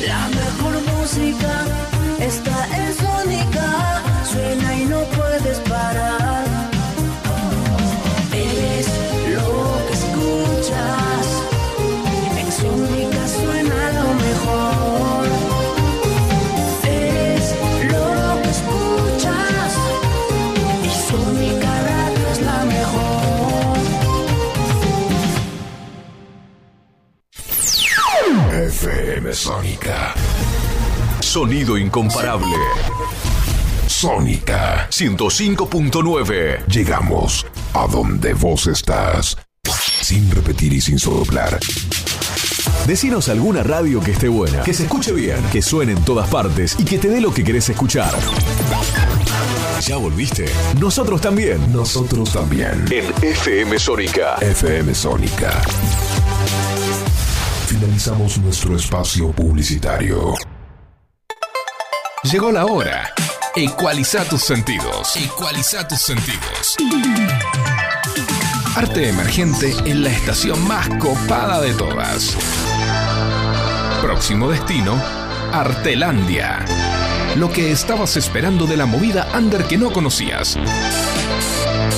La mejor Sónica. Sonido incomparable. Sónica 105.9. Llegamos a donde vos estás. Sin repetir y sin soplar. Decinos alguna radio que esté buena, que se escuche bien, que suene en todas partes y que te dé lo que querés escuchar. ¿Ya volviste? Nosotros también. Nosotros también. En FM Sónica. FM Sónica. Finalizamos nuestro espacio publicitario. Llegó la hora. Ecualiza tus sentidos. Ecualiza tus sentidos. Arte emergente en la estación más copada de todas. Próximo destino, Artelandia. Lo que estabas esperando de la movida under que no conocías.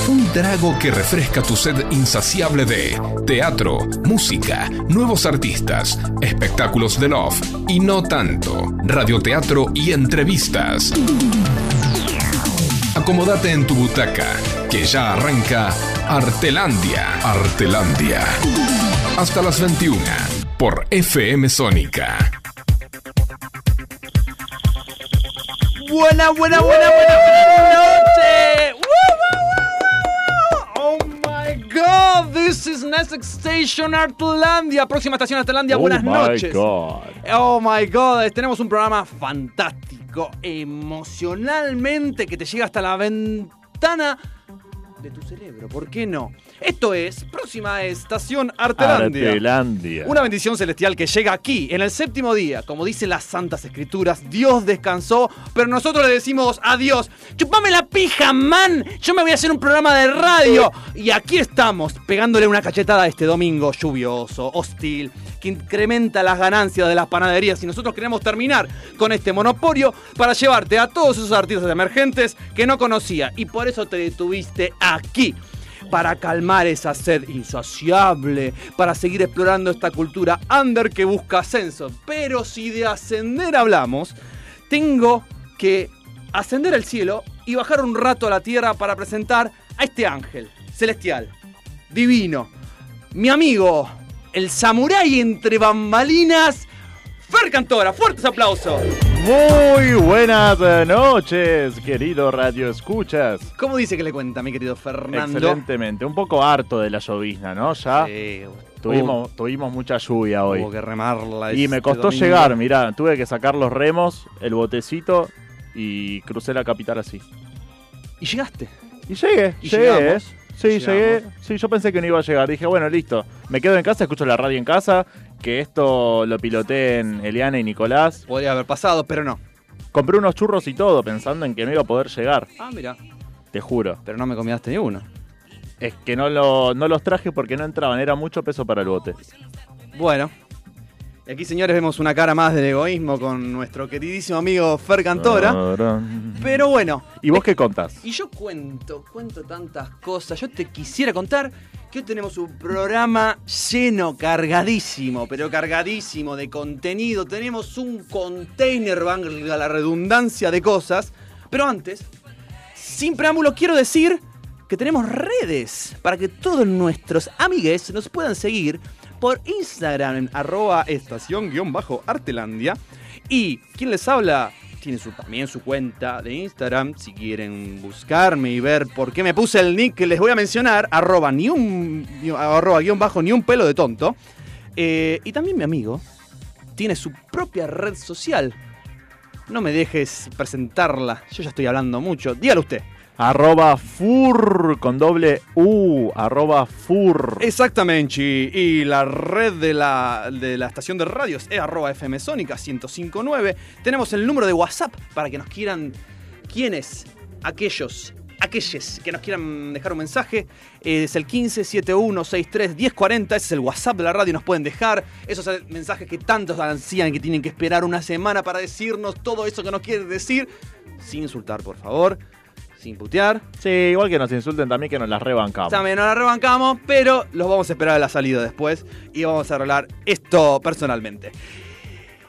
Un trago que refresca tu sed insaciable de teatro, música, nuevos artistas, espectáculos de love y no tanto, radioteatro y entrevistas. Acomódate en tu butaca, que ya arranca Artelandia. Artelandia. Hasta las 21 por FM Sónica. Buena, buena, buena, buena, buena noche. This is next station Artlandia. Próxima estación Artlandia, buenas noches. Oh my god, tenemos un programa fantástico, emocionalmente, que te llega hasta la ventana de tu cerebro. ¿Por qué no? Esto es próxima estación Artelandia. Artelandia. Una bendición celestial que llega aquí, en el séptimo día. Como dicen las santas escrituras, Dios descansó, pero nosotros le decimos adiós. ¡Chupame la pija, man! Yo me voy a hacer un programa de radio. Y aquí estamos, pegándole una cachetada este domingo lluvioso, hostil, que incrementa las ganancias de las panaderías. Y nosotros queremos terminar con este monopolio para llevarte a todos esos artistas emergentes que no conocía. Y por eso te detuviste aquí para calmar esa sed insaciable, para seguir explorando esta cultura under que busca ascenso. Pero si de ascender hablamos, tengo que ascender al cielo y bajar un rato a la tierra para presentar a este ángel celestial, divino, mi amigo, el samurái entre bambalinas, Fer Cantora. Fuertes aplausos. Muy buenas eh, noches, querido Radio Escuchas. ¿Cómo dice que le cuenta, mi querido Fernando? Excelentemente, un poco harto de la llovizna, ¿no? Ya Sí, tuvimos, tuvimos mucha lluvia hoy. Hubo que remarla. Y me costó domingo. llegar, mirá, tuve que sacar los remos, el botecito y crucé la capital así. Y llegaste. Y llegué, Y llegué, llegamos. ¿eh? Sí, Llegamos. llegué. Sí, yo pensé que no iba a llegar. Dije, bueno, listo. Me quedo en casa, escucho la radio en casa. Que esto lo piloté en Eliana y Nicolás. Podría haber pasado, pero no. Compré unos churros y todo, pensando en que no iba a poder llegar. Ah, mira. Te juro. Pero no me comíaste ni uno. Es que no, lo, no los traje porque no entraban. Era mucho peso para el bote. Bueno. Y aquí, señores, vemos una cara más del egoísmo con nuestro queridísimo amigo Fer Cantora. Pero bueno. ¿Y vos qué contás? Y yo cuento, cuento tantas cosas. Yo te quisiera contar que hoy tenemos un programa lleno, cargadísimo, pero cargadísimo de contenido. Tenemos un container, valga la redundancia de cosas. Pero antes, sin preámbulo, quiero decir que tenemos redes para que todos nuestros amigues nos puedan seguir por Instagram en arroba estación-artelandia. Y quien les habla tiene su, también su cuenta de Instagram. Si quieren buscarme y ver por qué me puse el nick que les voy a mencionar, arroba ni un, arroba guion bajo ni un pelo de tonto. Eh, y también mi amigo tiene su propia red social. No me dejes presentarla, yo ya estoy hablando mucho. Dígalo usted. Arroba fur con doble U. Arroba fur. Exactamente, y la red de la, de la estación de radios es arroba FM Sónica 1059. Tenemos el número de WhatsApp para que nos quieran quiénes, aquellos aquellos que nos quieran dejar un mensaje, eh, es el 1571631040, ese es el WhatsApp de la radio, nos pueden dejar esos mensajes que tantos ansían que tienen que esperar una semana para decirnos todo eso que nos quieren decir, sin insultar, por favor, sin putear. Sí, igual que nos insulten también que nos las rebancamos. También nos la rebancamos, pero los vamos a esperar a la salida después y vamos a arreglar esto personalmente.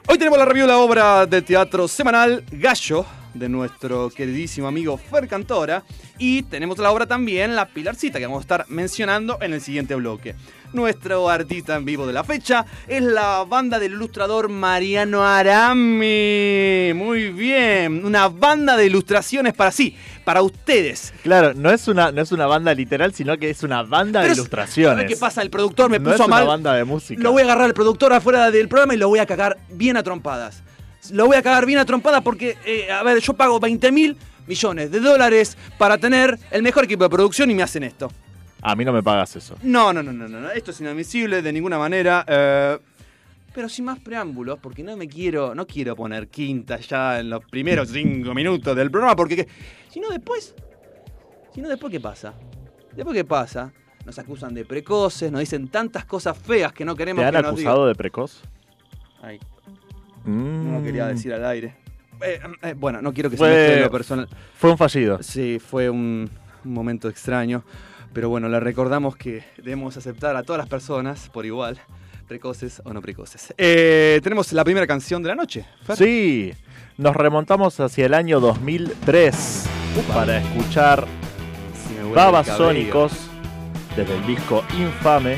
Hoy tenemos la review de la obra de teatro semanal Gallo de nuestro queridísimo amigo Fer Cantora y tenemos la obra también La Pilarcita que vamos a estar mencionando en el siguiente bloque. Nuestro artista en vivo de la fecha es la banda del ilustrador Mariano Arami. Muy bien, una banda de ilustraciones para sí, para ustedes. Claro, no es una, no es una banda literal, sino que es una banda Pero de es- ilustraciones. ¿Sabes qué pasa? El productor me no puso es una mal. banda de música. Lo voy a agarrar al productor afuera del programa y lo voy a cagar bien a trompadas. Lo voy a cagar bien a trompadas porque, eh, a ver, yo pago 20 mil millones de dólares para tener el mejor equipo de producción y me hacen esto. A mí no me pagas eso. No, no, no, no, no, no. esto es inadmisible de ninguna manera. eh, pero sin más preámbulos, porque no me quiero, no quiero poner quinta ya en los primeros cinco minutos del programa, porque que- si no después, si no después qué pasa, después qué pasa, nos acusan de precoces, nos dicen tantas cosas feas que no queremos ¿Te han que nos acusado de precoz? Ay, Mm. no lo quería decir al aire. Eh, eh, bueno, no quiero que se Fue- mezcle lo personal. Fue un fallido. Sí, fue un, un momento extraño. Pero bueno, le recordamos que debemos aceptar a todas las personas por igual, precoces o no precoces. Eh, tenemos la primera canción de la noche. Fer. Sí, nos remontamos hacia el año 2003 para escuchar. Babasónicos desde el disco Infame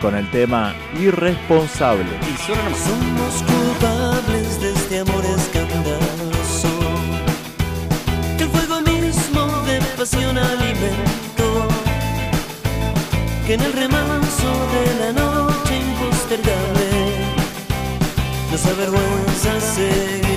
con el tema Irresponsable. Y suena nomás. Somos culpables de este amor escandaloso que el fuego mismo de pasión alimentó que en el remanso de la noche impostergable nos avergüenza seguir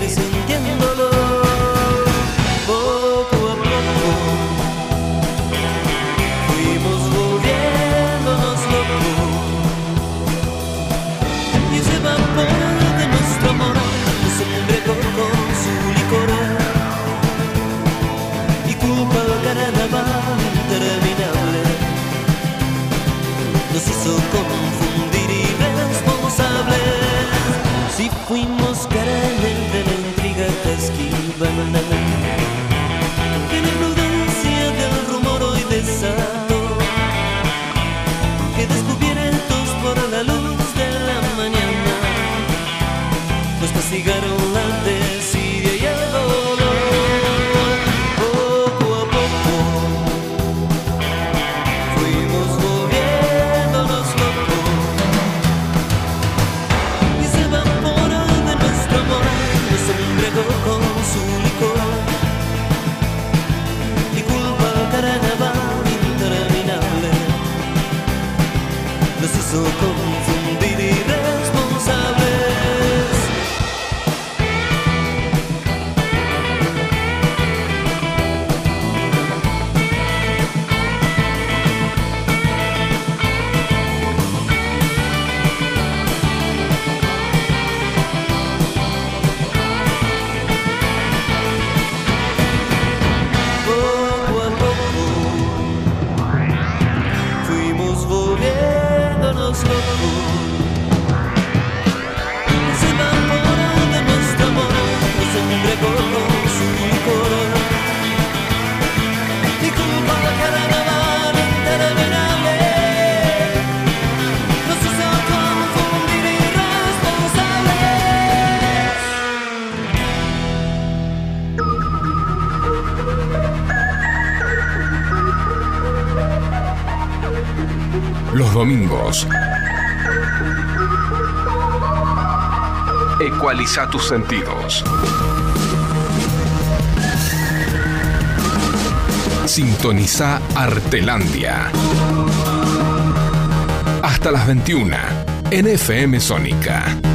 lemonade. Nos tus sentidos. Sintoniza Artelandia. Hasta las 21 en FM Sónica.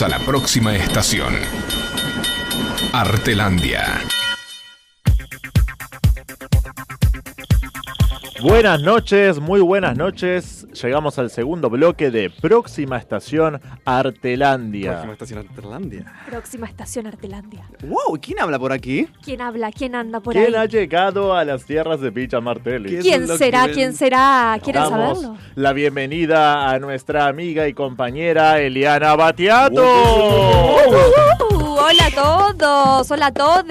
A la próxima estación. Artelandia. Buenas noches, muy buenas noches. Llegamos al segundo bloque de Próxima Estación Artelandia. Próxima estación Artelandia. Próxima estación Artelandia. Wow, ¿quién habla por aquí? ¿Quién habla? ¿Quién anda por ¿Quién ha ahí? llegado a las tierras de Picha Martelli? ¿Quién? ¿Quién será? que ¿Quién será? ¿Quieren Damos saberlo? la bienvenida a nuestra amiga y compañera Eliana Batiato. Uh, hola a todos, hola a todos.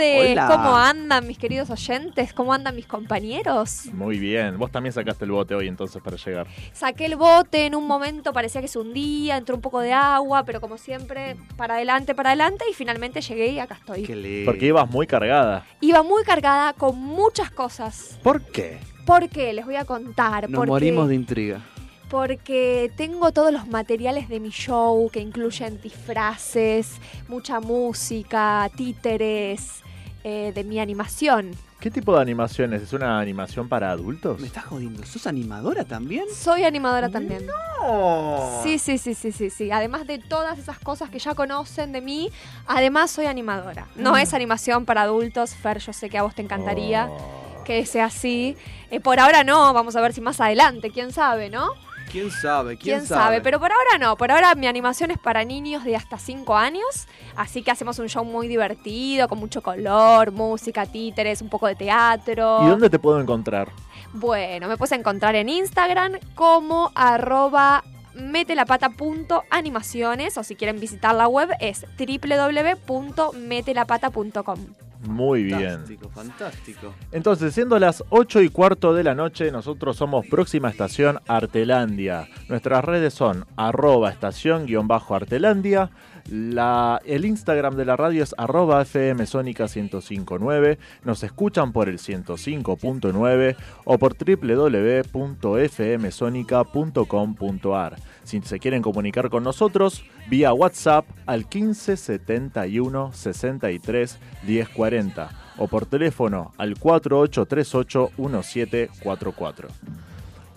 ¿Cómo andan mis queridos oyentes? ¿Cómo andan mis compañeros? Muy bien, vos también sacaste el bote hoy entonces para llegar. Saqué el bote, en un momento parecía que se hundía, entró un poco de agua, pero como siempre, para adelante, para adelante, y finalmente llegué y acá estoy. Qué lindo. Porque ibas muy cargada. Iba muy cargada con muchas cosas. ¿Por qué? ¿Por qué? Les voy a contar. Nos porque... morimos de intriga. Porque tengo todos los materiales de mi show que incluyen disfraces, mucha música, títeres, eh, de mi animación. ¿Qué tipo de animación es? ¿Es una animación para adultos? ¿Me estás jodiendo? ¿Sos animadora también? Soy animadora también. No. Sí, sí, sí, sí, sí, sí. Además de todas esas cosas que ya conocen de mí, además soy animadora. No Mm. es animación para adultos, Fer, yo sé que a vos te encantaría Oh. que sea así. Eh, por ahora no, vamos a ver si más adelante, quién sabe, ¿no? ¿Quién sabe? ¿Quién, ¿Quién, sabe? Pero por ahora no, por ahora mi animación es para niños de hasta 5 años, así que hacemos un show muy divertido, con mucho color, música, títeres, un poco de teatro. ¿Y dónde te puedo encontrar? Bueno, me puedes encontrar en Instagram como arroba metelapata.animaciones o si quieren visitar la web es www.metelapata.com. Muy bien. Fantástico, fantástico. Entonces, siendo las 8 y cuarto de la noche, nosotros somos próxima estación Artelandia. Nuestras redes son arroba estación guion bajo Artelandia. La, el Instagram de la radio es arroba FM Sónica 1059. Nos escuchan por el 105.9 o por www.fmsonica.com.ar. Si se quieren comunicar con nosotros, vía WhatsApp al 15 71 63 1040 o por teléfono al 4838 1744.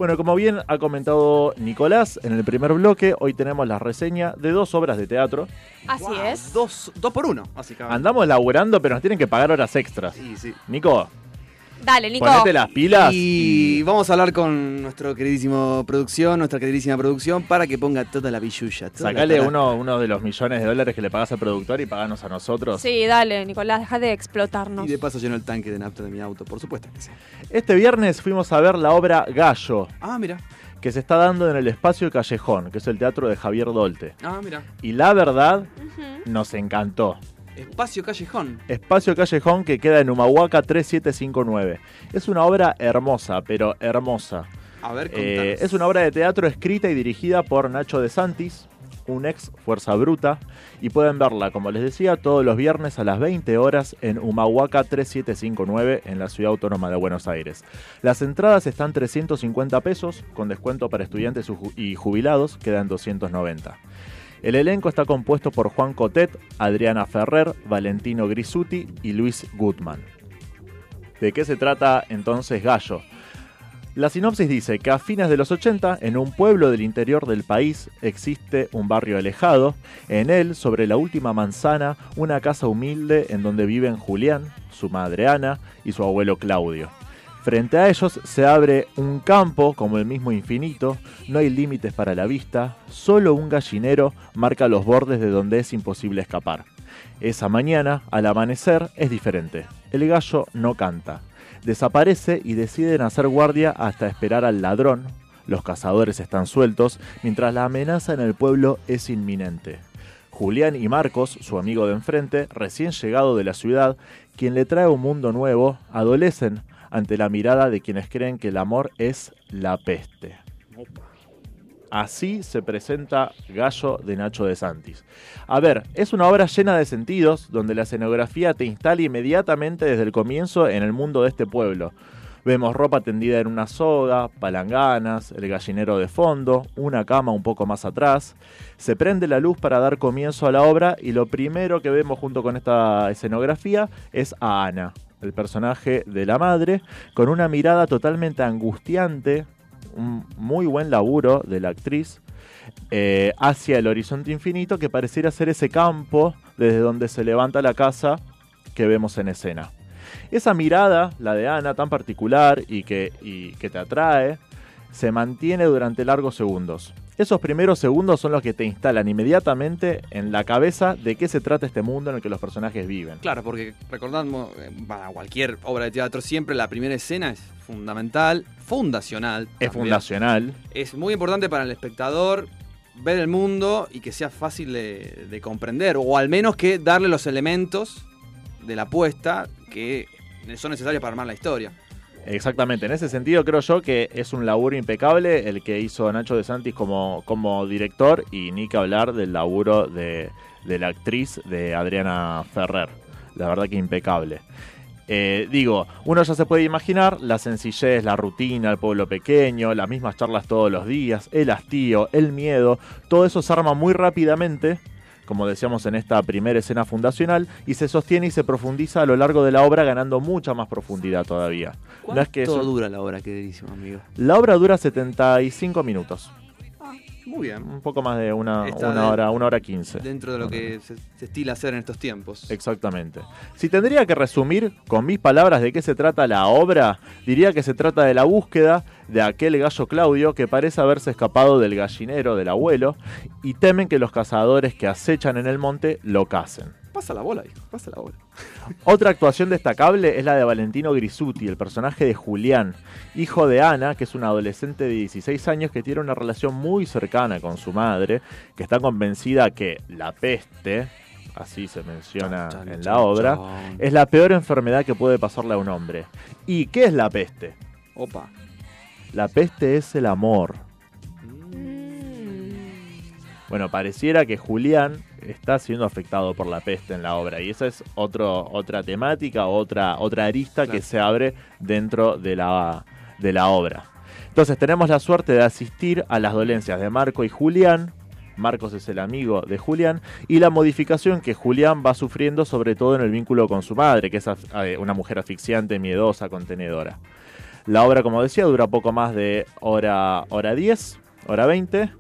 Bueno, como bien ha comentado Nicolás en el primer bloque, hoy tenemos la reseña de dos obras de teatro. Así Wow, es. Dos, dos por uno, básicamente. Andamos laburando, pero nos tienen que pagar horas extras. Sí, sí. Nico, Dale, Nico. ponete las pilas Y vamos a hablar con nuestro queridísimo producción, nuestra queridísima producción, para que ponga toda la billulla. toda Sacale uno, uno de los millones de dólares que le pagas al productor y paganos a nosotros. Sí, dale, Nicolás, deja de explotarnos. Y de paso lleno el tanque de nafta de mi auto, por supuesto que sí. Este viernes fuimos a ver la obra Gallo, Ah, mira. que se está dando en el Espacio Callejón, que es el teatro de Javier Dolte. Ah, mira. Y la verdad, nos encantó. Espacio Callejón. Espacio Callejón que queda en Humahuaca 3759. Es una obra hermosa, pero hermosa. A ver, Eh, es una obra de teatro escrita y dirigida por Nacho de Santis, un ex Fuerza Bruta, y pueden verla, como les decía, todos los viernes a las 20 horas en Humahuaca 3759 en la Ciudad Autónoma de Buenos Aires. Las entradas están 350 pesos, con descuento para estudiantes y jubilados quedan 290. El elenco está compuesto por Juan Cotet, Adriana Ferrer, Valentino Grisuti y Luis Gutman. ¿De qué se trata entonces Gallo? La sinopsis dice que a fines de los 80, en un pueblo del interior del país, existe un barrio alejado. En él, sobre la última manzana, una casa humilde en donde viven Julián, su madre Ana y su abuelo Claudio. Frente a ellos se abre un campo como el mismo infinito, no hay límites para la vista, solo un gallinero marca los bordes de donde es imposible escapar. Esa mañana, al amanecer, es diferente. El gallo no canta. Desaparece y deciden hacer guardia hasta esperar al ladrón. Los cazadores están sueltos, mientras la amenaza en el pueblo es inminente. Julián y Marcos, su amigo de enfrente, recién llegado de la ciudad, quien le trae un mundo nuevo, adolecen ante la mirada de quienes creen que el amor es la peste. Así se presenta Gallo de Nacho de Santis. A ver, es una obra llena de sentidos, donde la escenografía te instala inmediatamente desde el comienzo en el mundo de este pueblo. Vemos ropa tendida en una soga, palanganas, el gallinero de fondo, una cama un poco más atrás. Se prende la luz para dar comienzo a la obra y lo primero que vemos junto con esta escenografía es a Ana, el personaje de la madre, con una mirada totalmente angustiante, un muy buen laburo de la actriz, eh, hacia el horizonte infinito que pareciera ser ese campo desde donde se levanta la casa que vemos en escena. Esa mirada, la de Ana, tan particular y que, y que te atrae, se mantiene durante largos segundos. Esos primeros segundos son los que te instalan inmediatamente en la cabeza de qué se trata este mundo en el que los personajes viven. Claro, porque recordamos, eh, para cualquier obra de teatro, siempre la primera escena es fundamental, fundacional. Es también. fundacional. Es muy importante para el espectador ver el mundo y que sea fácil de, de comprender, o al menos que darle los elementos de la apuesta que son necesarios para armar la historia. Exactamente, en ese sentido creo yo que es un laburo impecable el que hizo Nacho de Santis como, como director y ni que hablar del laburo de, de la actriz de Adriana Ferrer. La verdad que impecable. Eh, digo, uno ya se puede imaginar la sencillez, la rutina, el pueblo pequeño, las mismas charlas todos los días, el hastío, el miedo, todo eso se arma muy rápidamente como decíamos en esta primera escena fundacional, y se sostiene y se profundiza a lo largo de la obra ganando mucha más profundidad todavía. No es que ¿Cuánto eso- dura la obra, queridísimo amigo? La obra dura 75 minutos, Muy bien. un poco más de una, una hora, una hora quince. Dentro de lo que se, se estila hacer en estos tiempos. Exactamente. Si tendría que resumir con mis palabras de qué se trata la obra, diría que se trata de la búsqueda de aquel gallo Claudio que parece haberse escapado del gallinero del abuelo y temen que los cazadores que acechan en el monte lo casen. Pasa la bola, hijo, pasa la bola. Otra actuación destacable es la de Valentino Grisuti, el personaje de Julián, hijo de Ana, que es un adolescente de 16 años que tiene una relación muy cercana con su madre, que está convencida que la peste, así se menciona Chan, en la obra, chan. es la peor enfermedad que puede pasarle a un hombre. ¿Y qué es la peste? Opa. La peste es el amor. Bueno, pareciera que Julián está siendo afectado por la peste en la obra y esa es otro, otra temática, otra, otra arista Claro. que se abre dentro de la, de la obra. Entonces tenemos la suerte de asistir a las dolencias de Marco y Julián. Marcos es el amigo de Julián y la modificación que Julián va sufriendo sobre todo en el vínculo con su madre, que es eh, una mujer asfixiante, miedosa, contenedora. La obra, como decía, dura poco más de hora, hora 10, hora 20.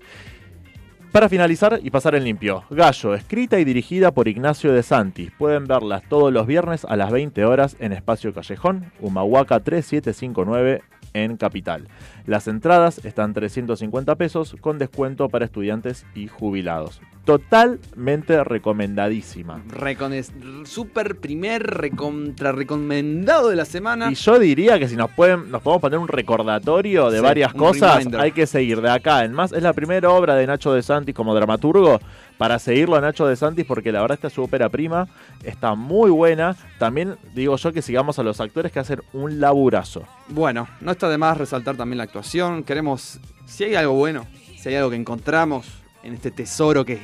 Para finalizar y pasar en limpio, Gallo, escrita y dirigida por Ignacio de Santis. Pueden verlas todos los viernes a las 20 horas en Espacio Callejón, Humahuaca 3759 en Capital. Las entradas están 350 pesos con descuento para estudiantes y jubilados. Totalmente recomendadísima. Recon- super primer recontra recomendado de la semana. Y yo diría que si nos pueden, nos podemos poner un recordatorio de Sí, varias cosas, reminder. hay que seguir de acá. En más, es la primera obra de Nacho de Santis como dramaturgo. Para seguirlo a Nacho de Santis, porque la verdad esta es su ópera prima, está muy buena. También digo yo que sigamos a los actores que hacen un laburazo. Bueno, no está de más resaltar también la actuación. Queremos, si hay algo bueno, si hay algo que encontramos en este tesoro que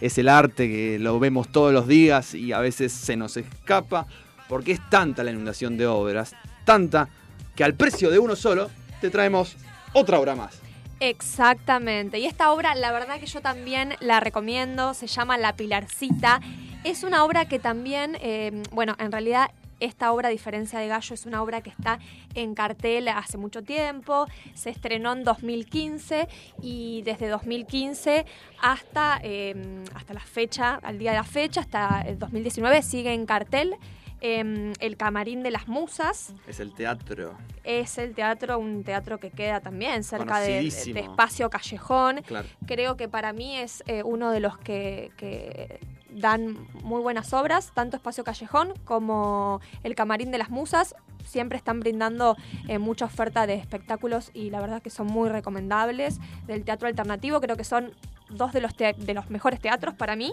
es el arte, que lo vemos todos los días y a veces se nos escapa, porque es tanta la inundación de obras, tanta, que al precio de uno solo te traemos otra obra más. Exactamente. Y esta obra, la verdad que yo también la recomiendo, se llama La Pilarcita. Es una obra que también, eh, bueno, en realidad esta obra, a diferencia de Gallo, es una obra que está en cartel hace mucho tiempo. Se estrenó en 2015 y desde 2015 hasta, eh, hasta la fecha, al día de la fecha, hasta el 2019, sigue en cartel. em, el Camarín de las Musas. Es el teatro. Es el teatro, un teatro que queda también cerca de. Espacio Callejón. Claro. Creo que para mí es eh, uno de los que, que dan muy buenas obras, tanto Espacio Callejón como el Camarín de las Musas. Siempre están brindando eh, mucha oferta de espectáculos y la verdad que son muy recomendables. Del teatro alternativo creo que son dos de los, de los mejores teatros para mí.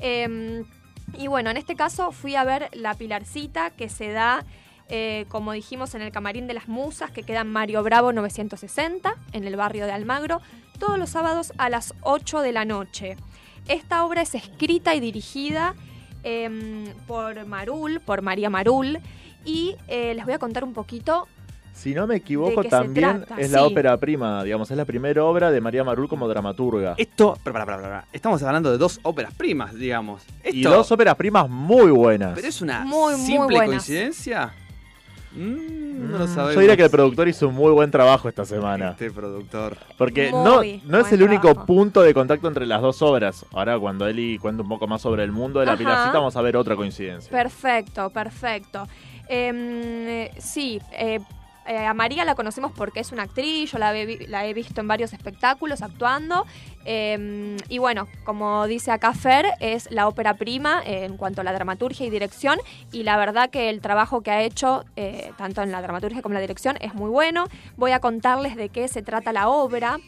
Em, y bueno, en este caso fui a ver La Pilarcita que se da, eh, como dijimos, en el Camarín de las Musas, que queda en Mario Bravo 960, en el barrio de Almagro, todos los sábados a las 8 de la noche. Esta obra es escrita y dirigida em, por Marul, por María Marul, y eh, les voy a contar un poquito Si no me equivoco, ¿De qué se también trata? es la Sí. ópera prima, digamos, es la primera obra de María Marul como dramaturga. Esto, para, para, para, para. Estamos hablando de dos óperas primas, digamos. Esto, Y dos óperas primas muy buenas. Pero es una Muy, muy simple buenas. coincidencia. Mm, no lo Mm, sabemos. Yo diría que el productor hizo un muy buen trabajo esta semana. Este productor. Porque no, Muy no es el único trabajo. punto de contacto entre las dos obras. Ahora, cuando Eli cuenta un poco más sobre el mundo de la Ajá. Pilarcita, vamos a ver otra coincidencia. Perfecto, perfecto. Em, sí, eh, eh, a María la conocemos porque es una actriz, yo la, he visto en varios espectáculos actuando. Em, y bueno, como dice acá Fer, es la ópera prima en cuanto a la dramaturgia y dirección. Y la verdad que el trabajo que ha hecho, eh, tanto en la dramaturgia como en la dirección, es muy bueno. Voy a contarles de qué se trata la obra.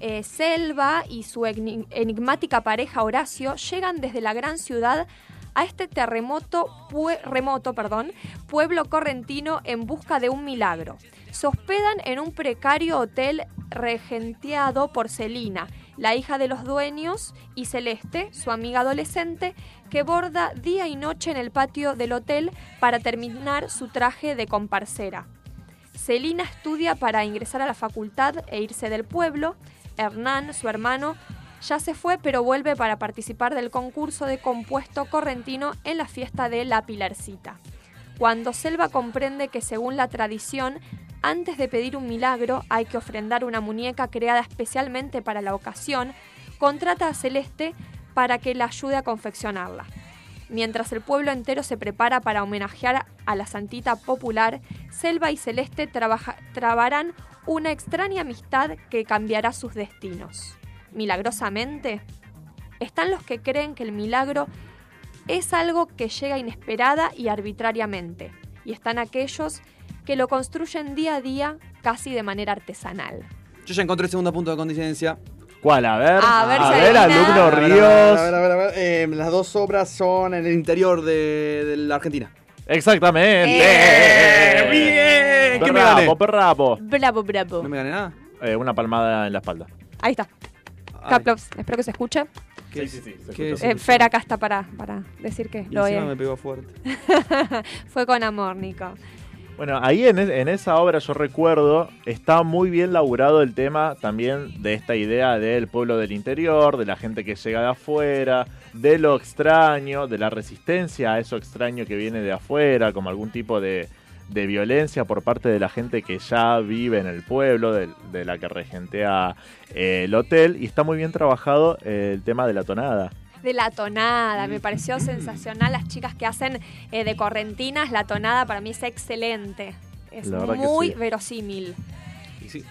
Eh, Selva y su enigmática pareja Horacio llegan desde la gran ciudad a este terremoto pue- remoto perdón, pueblo correntino en busca de un milagro. Se hospedan en un precario hotel regenteado por Celina, la hija de los dueños, y Celeste, su amiga adolescente, que borda día y noche en el patio del hotel para terminar su traje de comparsera. Celina estudia para ingresar a la facultad e irse del pueblo. Hernán, su hermano, ya se fue pero vuelve para participar del concurso de compuesto correntino en la fiesta de La Pilarcita. Cuando Selva comprende que según la tradición, antes de pedir un milagro hay que ofrendar una muñeca creada especialmente para la ocasión, contrata a Celeste para que la ayude a confeccionarla. Mientras el pueblo entero se prepara para homenajear a la santita popular, Selva y Celeste trabarán una extraña amistad que cambiará sus destinos. Milagrosamente, están los que creen que el milagro es algo que llega inesperada y arbitrariamente, y están aquellos que lo construyen día a día casi de manera artesanal. Yo ya encontré el segundo punto de coincidencia. ¿Cuál? A ver, A ver si ver, adivina. alumno A ver, a ver, Ríos. a ver, a ver, a ver. Eh, las dos obras son en el interior de, de la Argentina. Exactamente. Eh, bien. ¿Qué me gané? Perrapo, perrapo. Bravo, bravo. No me gané nada. Eh, una palmada en la espalda. Ahí está. Ay, Caplops, espero que se escuche. ¿qué- sí, sí, se. Eh, Fer acá está para, para decir que y lo encima me pegó fuerte. Fue con amor, Nico. Bueno, ahí en, es- en esa obra yo recuerdo, está muy bien laburado el tema también de esta idea del pueblo del interior, de la gente que llega de afuera, de lo extraño, de la resistencia a eso extraño que viene de afuera, como algún tipo de, de violencia por parte de la gente que ya vive en el pueblo, de, de la que regentea eh, el hotel, y está muy bien trabajado eh, el tema de la tonada. De la tonada, me pareció sensacional. Las chicas que hacen eh, de correntinas, la tonada para mí es excelente. Es muy sí. verosímil. Y sí.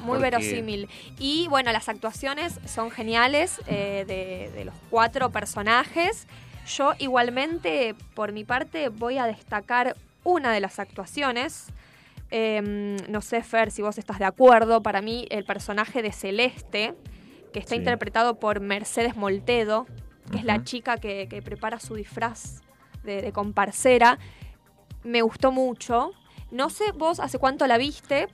Muy Porque- verosímil. Y bueno, las actuaciones son geniales eh, de, de los cuatro personajes. Yo igualmente, por mi parte, voy a destacar una de las actuaciones. Em, no sé, Fer, si vos estás de acuerdo. Para mí, el personaje de Celeste, que está Sí. interpretado por Mercedes Moltedo, que es la chica que, que prepara su disfraz de, de comparsera, me gustó mucho. No sé vos hace cuánto la viste,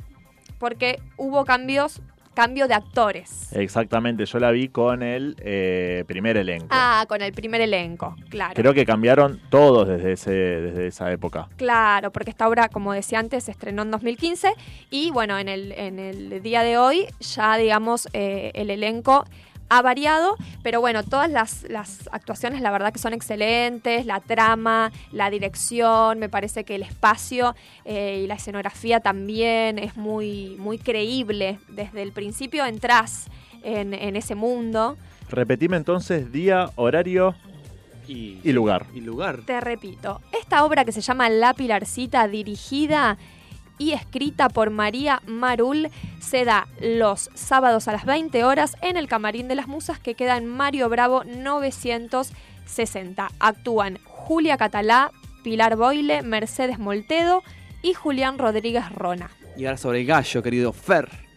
porque hubo cambios, cambio de actores. Exactamente, yo la vi con el eh, primer elenco. Ah, con el primer elenco, claro. Creo que cambiaron todos desde, ese, desde esa época. Claro, porque esta obra, como decía antes, se estrenó en 2015 y bueno, en el, en el día de hoy ya, digamos, eh, el elenco ha variado, pero bueno, todas las, las actuaciones la verdad que son excelentes, la trama, la dirección, me parece que el espacio eh, y la escenografía también es muy, muy creíble. Desde el principio entras en, en ese mundo. Repetime entonces día, horario Y, y lugar. y lugar. Te repito, esta esta obra que se llama La Pilarcita, dirigida y escrita por María Marul, se da los sábados a las 20 horas en el Camarín de las Musas que queda en Mario Bravo 960. Actúan Julia Catalá, Pilar Boile, Mercedes Moltedo y Julián Rodríguez Rona. Y ahora sobre el gallo, querido Fer.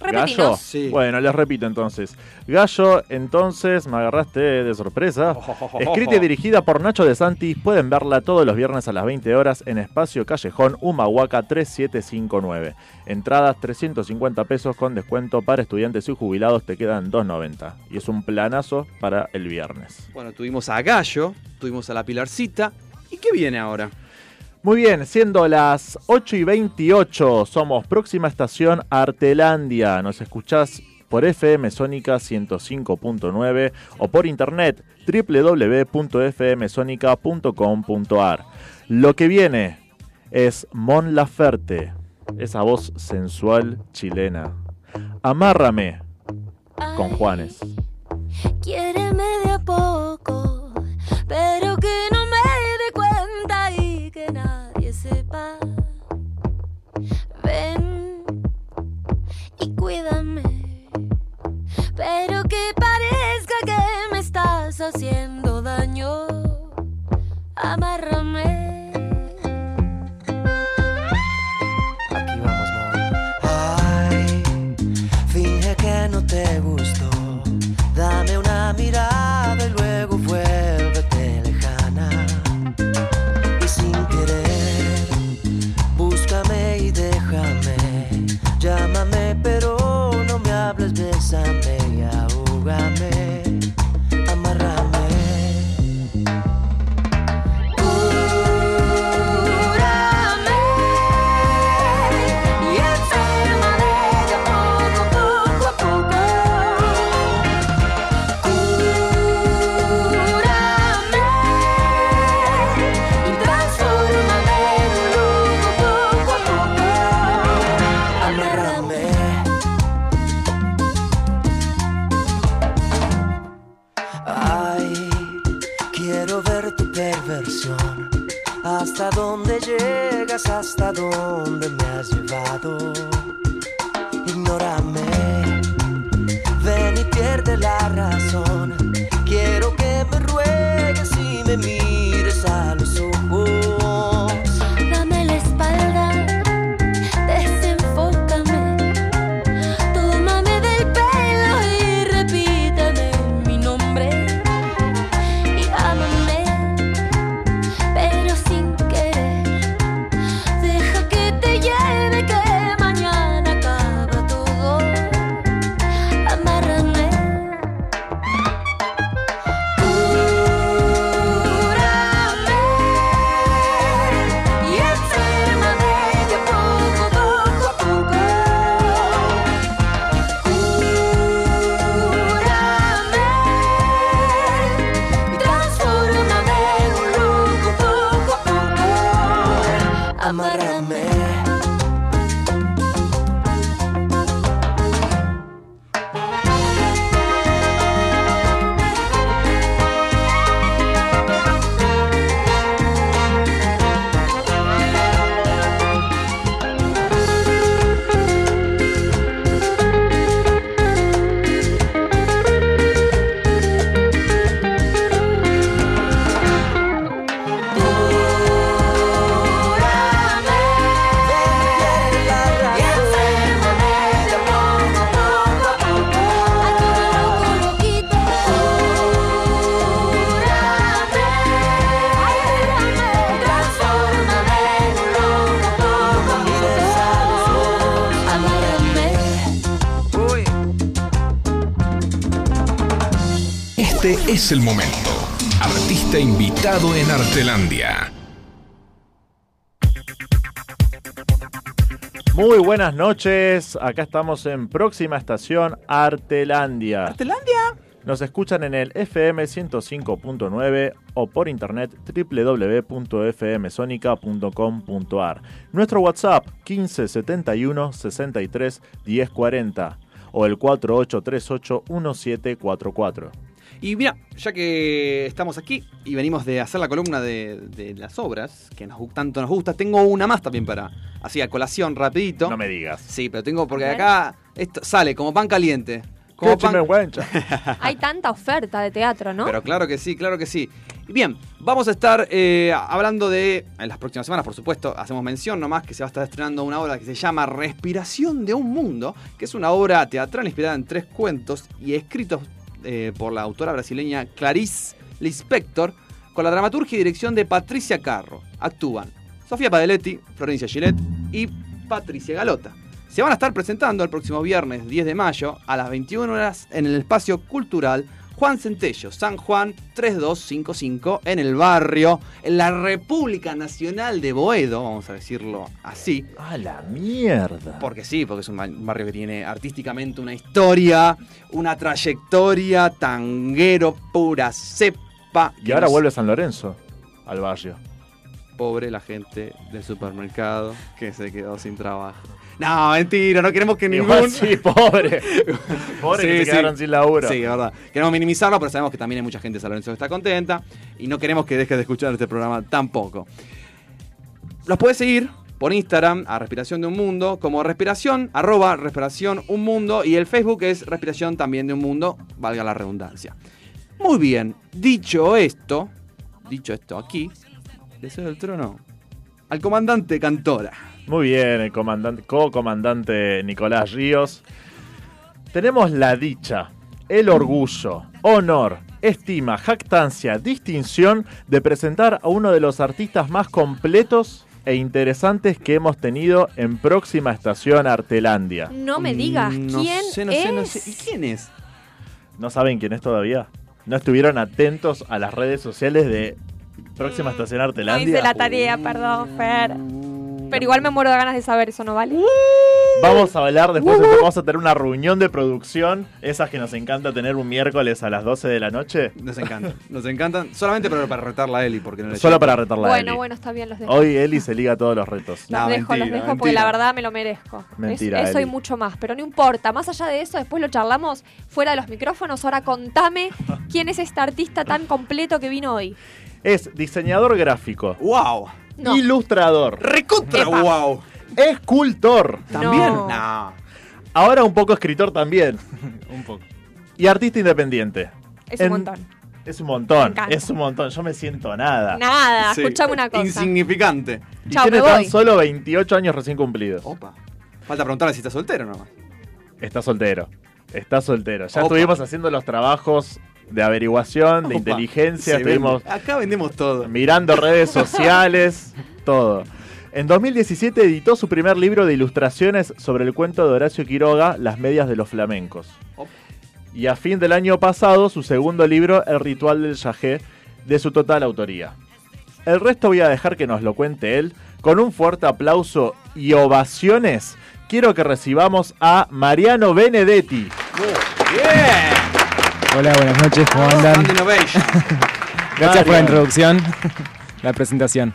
¿Gallo? Repetinos. Sí. Bueno, les repito entonces. Gallo, entonces, me agarraste de sorpresa. Escrita y dirigida por Nacho de Santis, pueden verla todos los viernes a las 20 horas en Espacio Callejón Humahuaca 3759. Entradas 350 pesos con descuento para estudiantes y jubilados, te quedan 2.90. Y es un planazo para el viernes. Bueno, tuvimos a Gallo, tuvimos a la Pilarcita. ¿Y qué viene ahora? Muy bien, siendo las 8 y 28, somos próxima estación Artelandia. Nos escuchás por FM Sónica 105.9 o por internet www.fmsonica.com.ar. Lo que viene es Mon Laferte, esa voz sensual chilena. Amárrame con Juanes. Quiéreme de a poco, pero pero que parezca que me estás haciendo daño. Amárrame. Es el momento. Artista invitado en Artelandia. Muy buenas noches, acá estamos en próxima estación Artelandia. ¿Artelandia? Nos escuchan en el FM 105.9 o por internet www.fmsonica.com.ar. Nuestro WhatsApp 1571 63 1040 o el 4838 1744. Y mira, ya que estamos aquí y venimos de hacer la columna de, de las obras, que nos, tanto nos gusta, tengo una más también para, así a colación, rapidito. No me digas. Sí, pero tengo, porque acá esto sale como pan caliente. Como pan-. Hay tanta oferta de teatro, ¿no? Pero claro que sí, claro que sí. Y Bien, vamos a estar eh, hablando de, en las próximas semanas, por supuesto, hacemos mención nomás que se va a estar estrenando una obra que se llama Respiración de un Mundo, que es una obra teatral inspirada en tres cuentos y escritos eh, por la autora brasileña Clarice Lispector, con la dramaturgia y dirección de Patricia Carro. Actúan Sofía Padeletti, Florencia Gilet y Patricia Galota. Se van a estar presentando el próximo viernes 10 de mayo a las 21 horas en el espacio cultural Juan Centello, San Juan 3255, en el barrio, en la República Nacional de Boedo, vamos a decirlo así. ¡A la mierda! Porque sí, porque es un ba- un barrio que tiene artísticamente una historia, una trayectoria, tanguero, pura cepa. Y ahora nos- vuelve San Lorenzo al barrio. Pobre la gente del supermercado que se quedó sin trabajo. No, mentira, no queremos que Igual ningún... sí, pobre. pobre Sí, que se sí. quedaron sin laburo. Sí, verdad. Queremos minimizarlo, pero sabemos que también hay mucha gente de San Lorenzo que está contenta y no queremos que deje de escuchar este programa tampoco. Los puedes seguir por Instagram a Respiración de un Mundo como Respiración, arroba Respiración Un Mundo y el Facebook es Respiración también de un Mundo, valga la redundancia. Muy bien, dicho esto, dicho esto aquí, le cedo el trono al comandante Cantora. Muy bien, el comandante, co-comandante Nicolás Ríos. Tenemos la dicha, el orgullo, honor, estima, jactancia, distinción de presentar a uno de los artistas más completos e interesantes que hemos tenido en próxima estación Artelandia. no me digas, Mm, no ¿quién sé, no es? sé, no sé. ¿Y quién es? ¿No saben quién es todavía? ¿No estuvieron atentos a las redes sociales de próxima estación Mm, No Artelandia? hice la tarea, perdón, Fer. Pero igual me muero de ganas de saber, ¿eso no vale? Vamos a hablar después, vamos a tener una reunión de producción, esas que nos encanta tener un miércoles a las 12 de la noche. Nos encantan, nos encantan. Solamente para, para retarla a Eli, porque no le Solo para retarla a Bueno, Eli. bueno, está bien, los dejo. Hoy Eli se liga a todos los retos. Los No, dejo, los mentira, dejo porque la verdad me lo merezco. Es- Mentira, eso y mucho más, pero no importa. Más allá de eso, después lo charlamos fuera de los micrófonos. Ahora contame quién es este artista tan completo que vino hoy. Es diseñador gráfico, ¡Wow! No. ilustrador, ¡Recontra Epa. wow! escultor, ¿También? No. No. ahora un poco escritor también, Un poco. y artista independiente. Es un montón. Es un montón, es un montón. Yo me siento nada. Nada, Sí. escuchame una cosa. Insignificante. Y Chao, tiene me tan voy. solo 28 años recién cumplidos. Opa. Falta preguntarle si está soltero nomás. Está soltero. Está soltero. Ya Opa. estuvimos haciendo los trabajos de averiguación, de Opa. inteligencia, estuvimos vende. Acá vendemos todo. mirando redes sociales, todo. En 2017 editó su primer libro de ilustraciones sobre el cuento de Horacio Quiroga, Las medias de los flamencos. Opa. Y a fin del año pasado, su segundo libro, El ritual del yagé, de su total autoría. El resto voy a dejar que nos lo cuente él. Con un fuerte aplauso y ovaciones, quiero que recibamos a Mariano Benedetti. ¡Bien! Hola, buenas noches, ¿cómo andan? Gracias por la introducción, la presentación.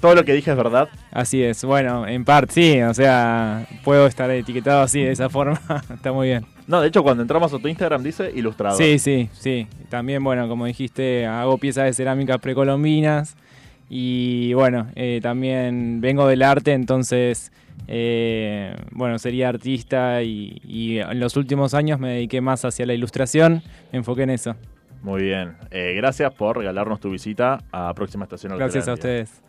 Todo lo que dije es verdad. Así es, bueno, en parte sí, o sea, puedo estar etiquetado así de esa forma, está muy bien. No, de hecho, cuando entramos a tu Instagram dice ilustrador. Sí, sí, sí. También, bueno, como dijiste, hago piezas de cerámicas precolombinas y bueno, eh, también vengo del arte, entonces, eh, bueno, sería artista y, y en los últimos años me dediqué más hacia la ilustración, me enfoqué en eso. Muy bien. Eh, gracias por regalarnos tu visita a Próxima Estación Gracias a ustedes.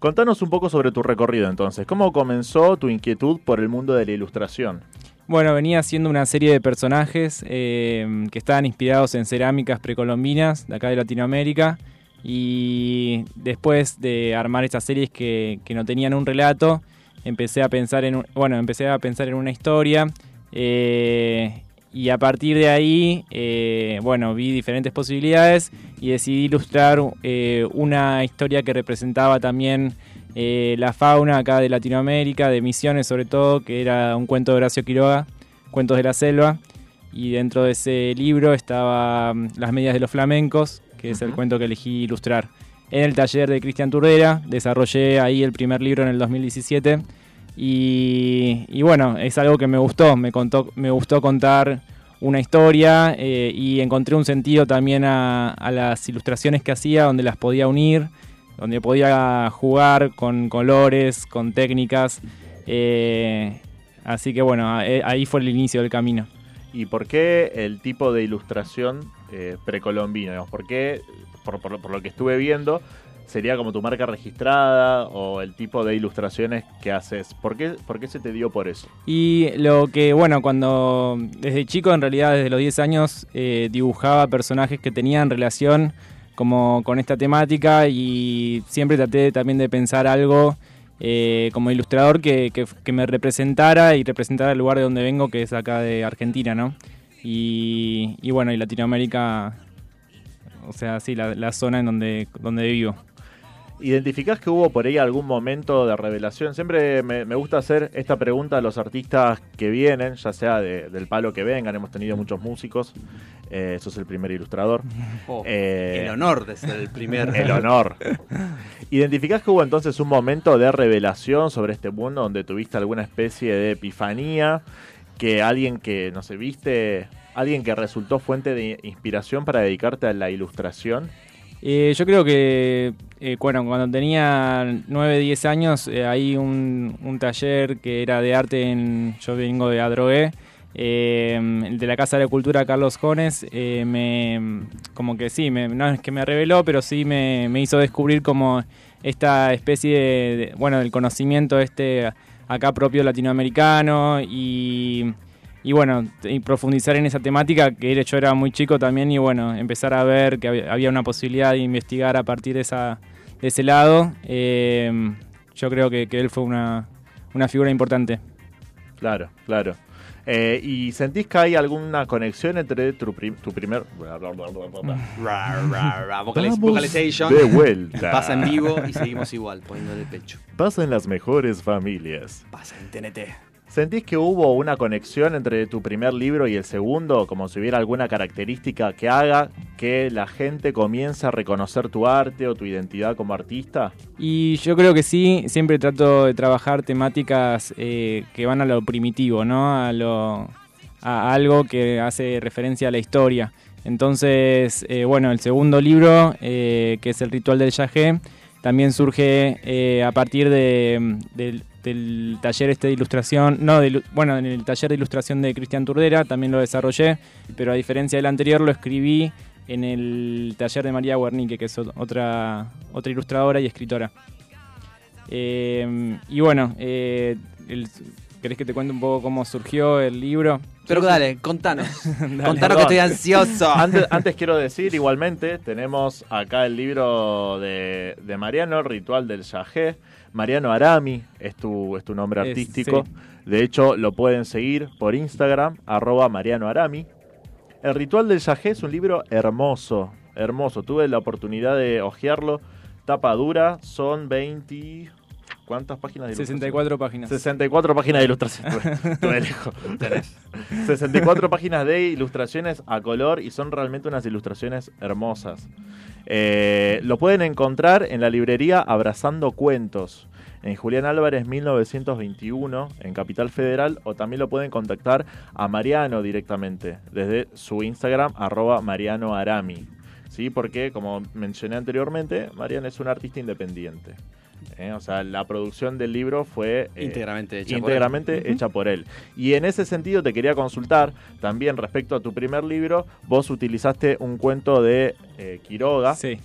Contanos un poco sobre tu recorrido entonces. ¿Cómo comenzó tu inquietud por el mundo de la ilustración? Bueno, venía haciendo una serie de personajes que estaban inspirados en cerámicas precolombinas de acá de Latinoamérica y después de armar estas series que, que no tenían un relato, empecé a pensar en bueno, empecé a pensar en una historia eh, y a partir de ahí, eh, bueno, vi diferentes posibilidades y decidí ilustrar eh, una historia que representaba también la fauna acá de Latinoamérica, de Misiones sobre todo, que era un cuento de Horacio Quiroga, Cuentos de la Selva, y dentro de ese libro estaba mm, Las medias de los flamencos, que es el cuento que elegí ilustrar. En el taller de Cristian Turdera, desarrollé ahí el primer libro en el 2017 y, y bueno, es algo que me gustó, me, contó, me gustó contar una historia eh, y encontré un sentido también a, a las ilustraciones que hacía, donde las podía unir, donde podía jugar con colores, con técnicas. eh, así que bueno, eh, ahí fue el inicio del camino. ¿Y por qué el tipo de ilustración eh, precolombino? ¿Por qué, por, por- por lo que estuve viendo, sería como tu marca registrada o el tipo de ilustraciones que haces? ¿Por qué, por qué se te dio por eso? Y lo que, bueno, cuando desde chico, en realidad desde los 10 años, eh, dibujaba personajes que tenían relación como con esta temática y siempre traté también de pensar algo eh, como ilustrador que, que- me representara y representara el lugar de donde vengo, que es acá de Argentina, ¿no? Y, y bueno, y Latinoamérica, o sea, sí, la, la zona en donde, donde vivo. ¿Identificás que hubo por ahí algún momento de revelación? Siempre me, me gusta hacer esta pregunta a los artistas que vienen, ya sea de- del palo que vengan, hemos tenido muchos músicos, eh, sos el primer ilustrador. Oh, Eh, el honor de ser el primer. El honor. ¿Identificás que hubo entonces un momento de revelación sobre este mundo donde tuviste alguna especie de epifanía? Que alguien que, no sé, viste, alguien que resultó fuente de inspiración para dedicarte a la ilustración? Eh, yo creo que, eh, bueno, cuando tenía 9, 10 años, eh, hay un, un taller que era de arte en. Yo vengo de Adrogué, eh, de la Casa de la Cultura Carlos Jones, eh, me. Como que sí, me- no es que me reveló, pero sí me, me hizo descubrir como esta especie de- bueno, del conocimiento este acá propio latinoamericano y y bueno, y profundizar en esa temática, que yo era muy chico también, y bueno, empezar a ver que había, una posibilidad de investigar a partir de, esa, de ese lado. eh, yo creo que, que él fue una, una figura importante. Claro, claro. Eh, ¿Y sentís que hay alguna conexión entre tu, prim- tu primer... Vocalization. de vuelta. Pasa en vivo y seguimos igual, poniéndole pecho. Pasa en las mejores familias. Pasa en TNT. ¿Sentís que hubo una conexión entre tu primer libro y el segundo? Como si hubiera alguna característica que haga que la gente comience a reconocer tu arte o tu identidad como artista? Y yo creo que sí, siempre trato de trabajar temáticas eh, que van a lo primitivo, ¿no? A, lo, a algo que hace referencia a la historia. Entonces, eh, bueno, el segundo libro, eh, que es El Ritual del Yagé, también surge eh, a partir de, del, taller este de ilustración, no, de bueno, en el taller de ilustración de Cristian Turdera también lo desarrollé, pero a diferencia del anterior lo escribí en el taller de María Guernique, que es ot- otra, otra ilustradora y escritora. Eh, y bueno, eh, el- ¿querés que te cuente un poco cómo surgió el libro? Pero dale, contanos. Dale. contanos que estoy ansioso. Antes, antes quiero decir, igualmente, tenemos acá el libro de, de Mariano, Ritual del Yagé. Mariano Arami es tu, es tu nombre Es- artístico. sí. De hecho, lo pueden seguir por Instagram, arroba Mariano Arami. El Ritual del Yagé es un libro hermoso, hermoso. Tuve la oportunidad de hojearlo. Tapa dura, son 20... ¿Cuántas páginas de ilustración? 64 páginas. 64 páginas de ilustración. Estuve- estuve lejos. 64 páginas de ilustraciones a color y son realmente unas ilustraciones hermosas. Eh, lo pueden encontrar en la librería Abrazando Cuentos, en Julián Álvarez 1921, en Capital Federal, o también lo pueden contactar a Mariano directamente, desde su Instagram, arroba Mariano Arami. ¿Sí? Porque, como mencioné anteriormente, Mariano es un artista independiente. ¿Eh? O sea, la producción del libro fue eh, Íntegramente hecha por íntegramente él. hecha por él. Y en ese sentido te quería consultar también respecto a tu primer libro, vos utilizaste un cuento de eh, Quiroga. Sí.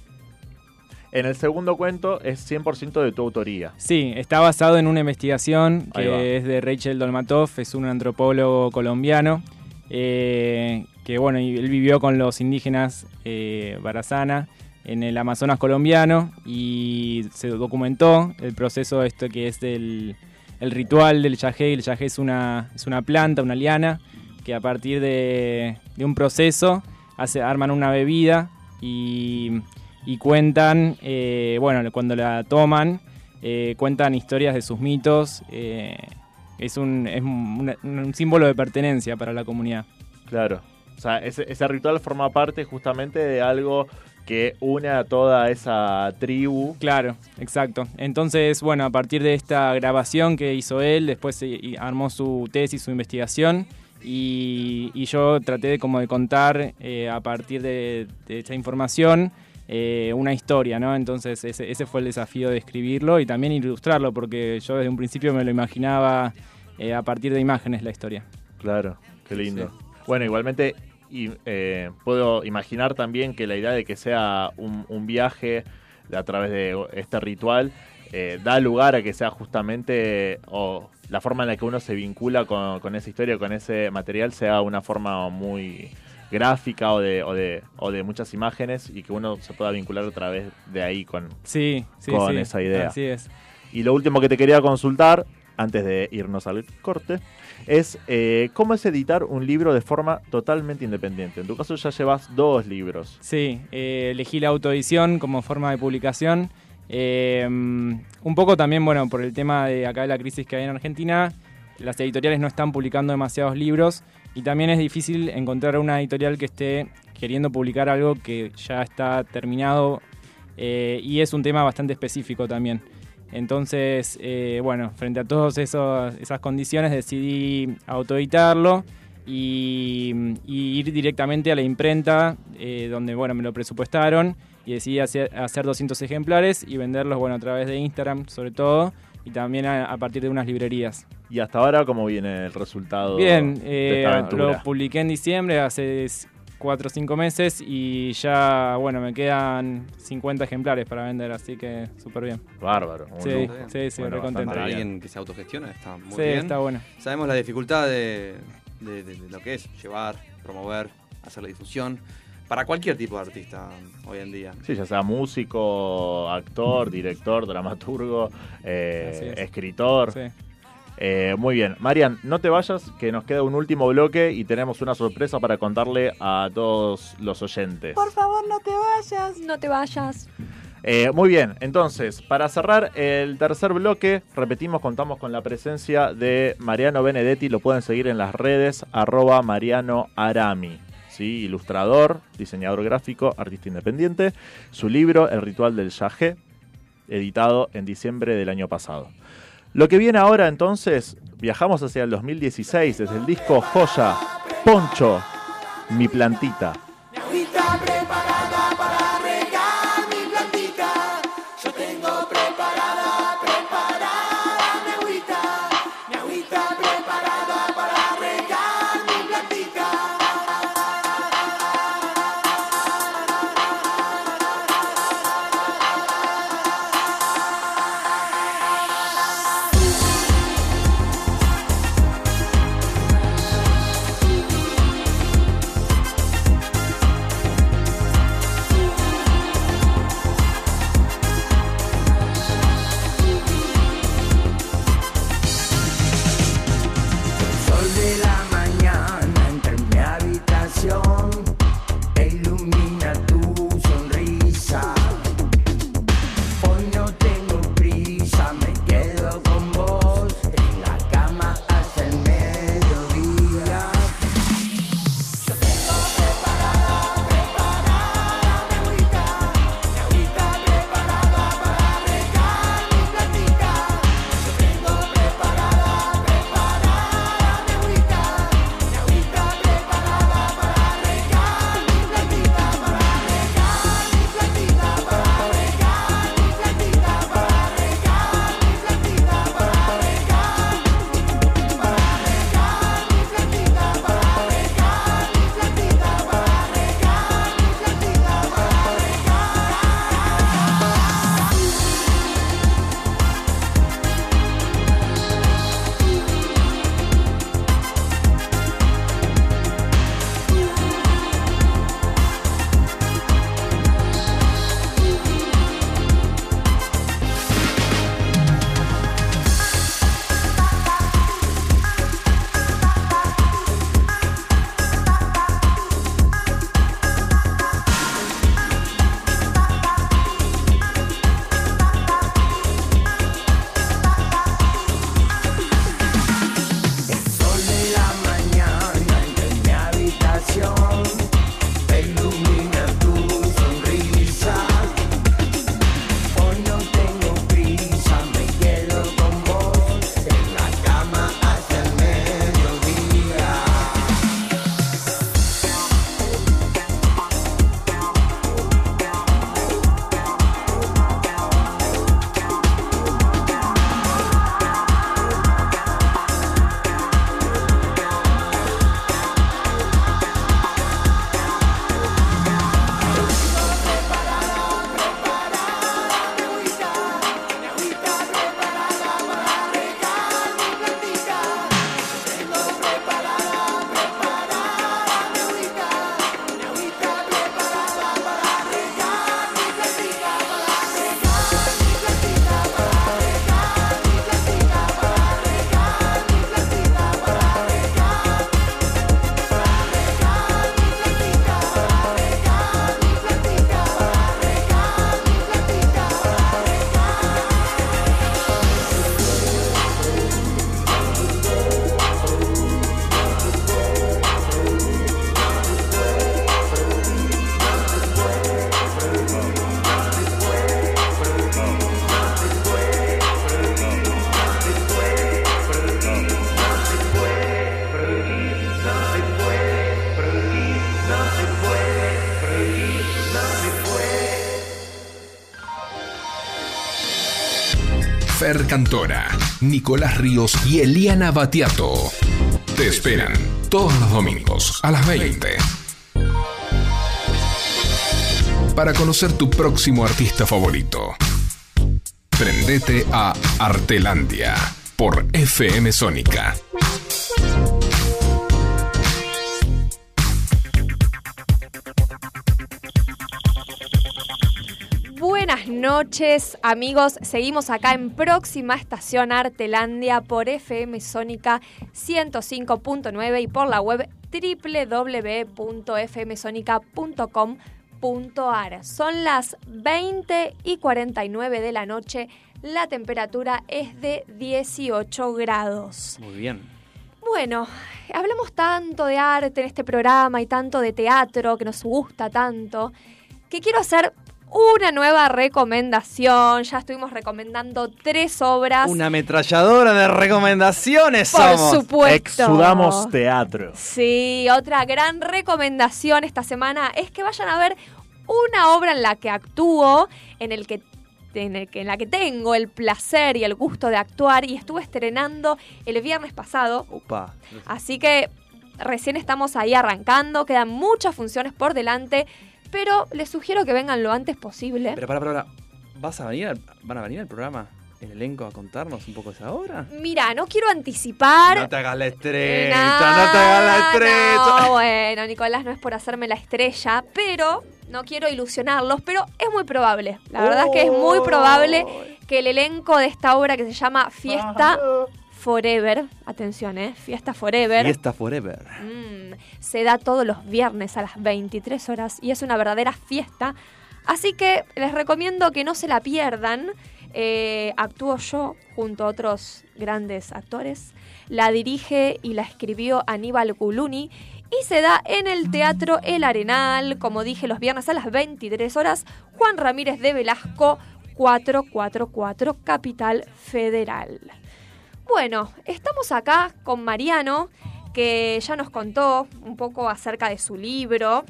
En el segundo cuento es 100% de tu autoría. Sí, está basado en una investigación que es de Rachel Dolmatov, es un antropólogo colombiano, que bueno, él vivió con los indígenas Barazana en el Amazonas colombiano y se documentó el proceso este que es del el ritual del yagé. El yagé es una, es una planta, una liana, que a partir de, un proceso hace, arman una bebida y, y cuentan, eh, bueno, cuando la toman, eh, cuentan historias de sus mitos. eh, es un, es un- un símbolo de pertenencia para la comunidad. Claro. O sea, ese, ese ritual forma parte justamente de algo que une a toda esa tribu. Claro, exacto. Entonces, bueno, a partir de esta grabación que hizo él, después se- armó su tesis, su investigación, Y, y yo traté de, como de contar eh, a partir de, de esta información eh, una historia, ¿no? Entonces ese, ese fue el desafío de escribirlo y también ilustrarlo, porque yo desde un principio me lo imaginaba eh, a partir de imágenes la historia. Claro, qué lindo. Bueno, igualmente y, eh, puedo imaginar también que la idea de que sea un, un viaje a través de este ritual eh, da lugar a que sea justamente o la forma en la que uno se vincula con, con esa historia, con ese material, sea una forma muy gráfica o de, o, de, o de muchas imágenes y que uno se pueda vincular a través de ahí con, Sí, sí, con sí, esa idea. Así es. Y lo último que te quería consultar, antes de irnos al corte, es eh, cómo es editar un libro de forma totalmente independiente. En tu caso ya llevas dos libros. Sí, eh, elegí la autoedición como forma de publicación. Eh, un poco también, bueno, por el tema de acá de la crisis que hay en Argentina, las editoriales no están publicando demasiados libros y también es difícil encontrar una editorial que esté queriendo publicar algo que ya está terminado y es un tema bastante específico también. Entonces, eh, bueno, frente a todas esas condiciones decidí autoeditarlo y, y ir directamente a la imprenta, eh, donde bueno, me lo presupuestaron y decidí hacer, hacer 200 ejemplares y venderlos bueno, a través de Instagram sobre todo y también a, a partir de unas librerías. Y hasta ahora, ¿cómo viene el resultado Bien, de eh, esta lo publiqué en diciembre, hace 4 o 5 meses y ya, bueno, me quedan 50 ejemplares para vender, así que súper bien. Bárbaro. un Sí, lujo. sí, sí, Bueno, recontento. Para bien. alguien que se autogestiona está muy Sí, bien. está bueno. Sabemos la dificultad de, de- de- de lo que es llevar, promover, hacer la difusión. Para cualquier tipo de artista hoy en día. Sí, ya sea músico, actor, director, dramaturgo, eh, es. escritor. Sí. Eh, muy bien. Marian, no te vayas, que nos queda un último bloque y tenemos una sorpresa para contarle a todos los oyentes. Por favor, no te vayas. No te vayas. Eh, muy bien, entonces, para cerrar el tercer bloque, repetimos, contamos con la presencia de Mariano Benedetti, lo pueden seguir en las redes, arroba Mariano Arami, ¿sí? ilustrador, diseñador gráfico, artista independiente, su libro El ritual del yagé, editado en diciembre del año pasado. Lo que viene ahora entonces, viajamos hacia el 2016 desde el disco Joya, Poncho, Mi Plantita. Cantora, Nicolás Ríos y Eliana Batiato. Te esperan todos los domingos a las 20. Para conocer tu próximo artista favorito. Prendete a Artelandia por FM Sónica. Noches, amigos. Seguimos acá en próxima estación Artelandia por FM Sónica 105.9 y por la web www.fmsonica.com.ar. Son las 20 y 49 de la noche. La temperatura es de 18 grados. Muy bien. Bueno, hablamos tanto de arte en este programa y tanto de teatro que nos gusta tanto, que quiero hacer una nueva recomendación. Ya estuvimos recomendando tres obras. Una ametralladora de recomendaciones Por somos. supuesto. Exudamos teatro. Sí, otra gran recomendación esta semana es que vayan a ver una obra en la que actúo, en el que en, el que, en la que tengo el placer y el gusto de actuar y estuve estrenando el viernes pasado. Upa. Así que recién estamos ahí arrancando, quedan muchas funciones por delante, pero les sugiero que vengan lo antes posible. Pero para, para, para. ¿Vas a venir al- ¿Van a venir al programa, el elenco, a contarnos un poco esa obra? Mira, no quiero anticipar. No te hagas la estrecha, No, no te hagas la estrecha. no, bueno, Nicolás, no es por hacerme la estrella, pero no quiero ilusionarlos, pero es muy probable. La verdad es que es muy probable que el elenco de esta obra que se llama Fiesta Forever, atención, ¿eh? Fiesta Forever. Fiesta Forever. Mm, se da todos los viernes a las 23 horas y es una verdadera fiesta. Así que les recomiendo que no se la pierdan. Eh, actúo yo junto a otros grandes actores. La dirige y la escribió Aníbal Guluni y se da en el Teatro El Arenal, como dije, los viernes a las 23 horas. Juan Ramírez de Velasco, 444, Capital Federal. Bueno, estamos acá con Mariano, que ya nos contó un poco acerca de su libro,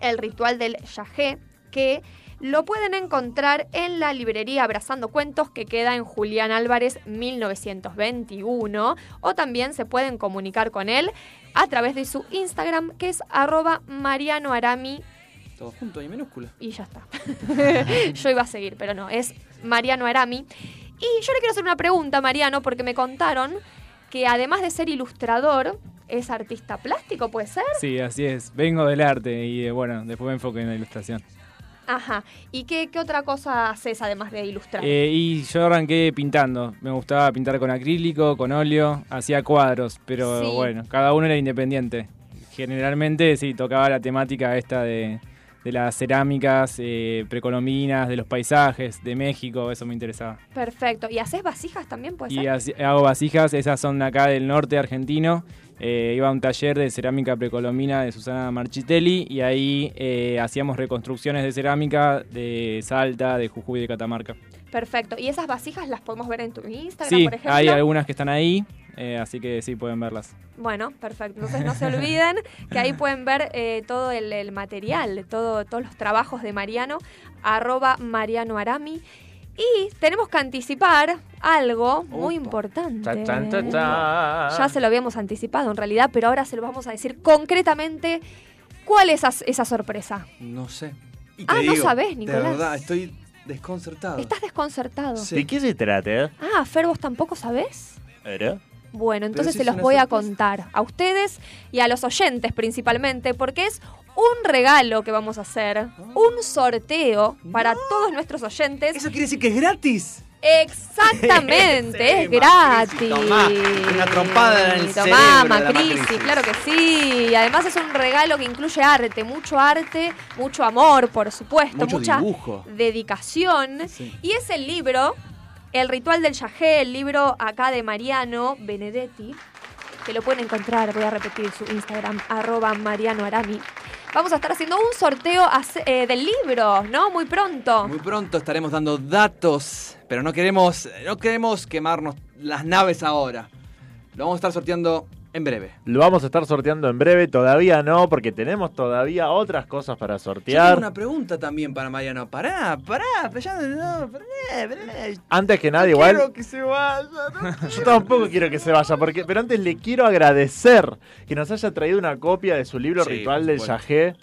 El ritual del yagé, que lo pueden encontrar en la librería Abrazando Cuentos, que queda en Julián Álvarez 1921, o también se pueden comunicar con él a través de su Instagram, que es arroba marianoarami Todo junto y minúscula. y ya está. yo iba a seguir, pero no, es Mariano Arami. Y yo le quiero hacer una pregunta, Mariano, porque me contaron que además de ser ilustrador, es artista plástico, ¿puede ser? Sí, así es. Vengo del arte y eh, bueno, después me enfoqué en la ilustración. Ajá. ¿Y qué, qué otra cosa haces además de ilustrar? Eh, y yo arranqué pintando. Me gustaba pintar con acrílico, con óleo, hacía cuadros, pero Sí. bueno, cada uno era independiente. Generalmente sí, tocaba la temática esta de, de las cerámicas eh, precolombinas, de los paisajes, de México, eso me interesaba. Perfecto. ¿Y haces vasijas también, puede Y ser? hago vasijas, esas son acá del norte argentino. Eh, iba a un taller de cerámica precolombina de Susana Marchitelli y ahí eh, hacíamos reconstrucciones de cerámica de Salta, de Jujuy de Catamarca. Perfecto. ¿Y esas vasijas las podemos ver en tu Instagram, Sí, por ejemplo? hay algunas que están ahí, eh, así que sí pueden verlas. Bueno, perfecto. Entonces no se olviden que ahí pueden ver eh, todo el, el material, todo, todos los trabajos de Mariano, arroba Mariano Arami. Y tenemos que anticipar algo muy importante. Ya se lo habíamos anticipado en realidad, pero ahora se lo vamos a decir concretamente. ¿Cuál es esa, esa sorpresa? No sé. Y Ah, no sabés, Nicolás. De verdad, estoy desconcertado. Estás desconcertado. Sí. ¿De qué se trata? Ah, Fer, vos tampoco sabés. ¿Era? Bueno, entonces se los voy a contar a ustedes y a los oyentes principalmente, porque es un regalo que vamos a hacer, un sorteo para todos nuestros oyentes. ¿Eso quiere decir que es gratis? Exactamente, Sí, es gratis. Tomá, una trompada en el Tomá, cerebro de la Macrisi, Macrisi. claro que sí. Y además es un regalo que incluye arte, mucho arte, mucho amor, por supuesto, Mucho mucha dibujo. dedicación. Sí. Y es el libro, El ritual del yagé, el libro acá de Mariano Benedetti, que lo pueden encontrar, voy a repetir su Instagram, arroba Mariano Arami. Vamos a estar haciendo un sorteo eh, del libro, ¿no? Muy pronto. Muy pronto estaremos dando datos, pero no queremos, no queremos quemarnos las naves ahora. Lo vamos a estar sorteando En breve. Lo vamos a estar sorteando en breve, todavía no, porque tenemos todavía otras cosas para Yo tengo sortear. una pregunta también para Mariano. Pará, pará, pero ya no, pará, pará. Antes que nada, No igual, quiero que se vaya. ¿no? yo tampoco quiero que se vaya, porque, pero antes le quiero agradecer que nos haya traído una copia de su libro Sí, Ritual del. Yagé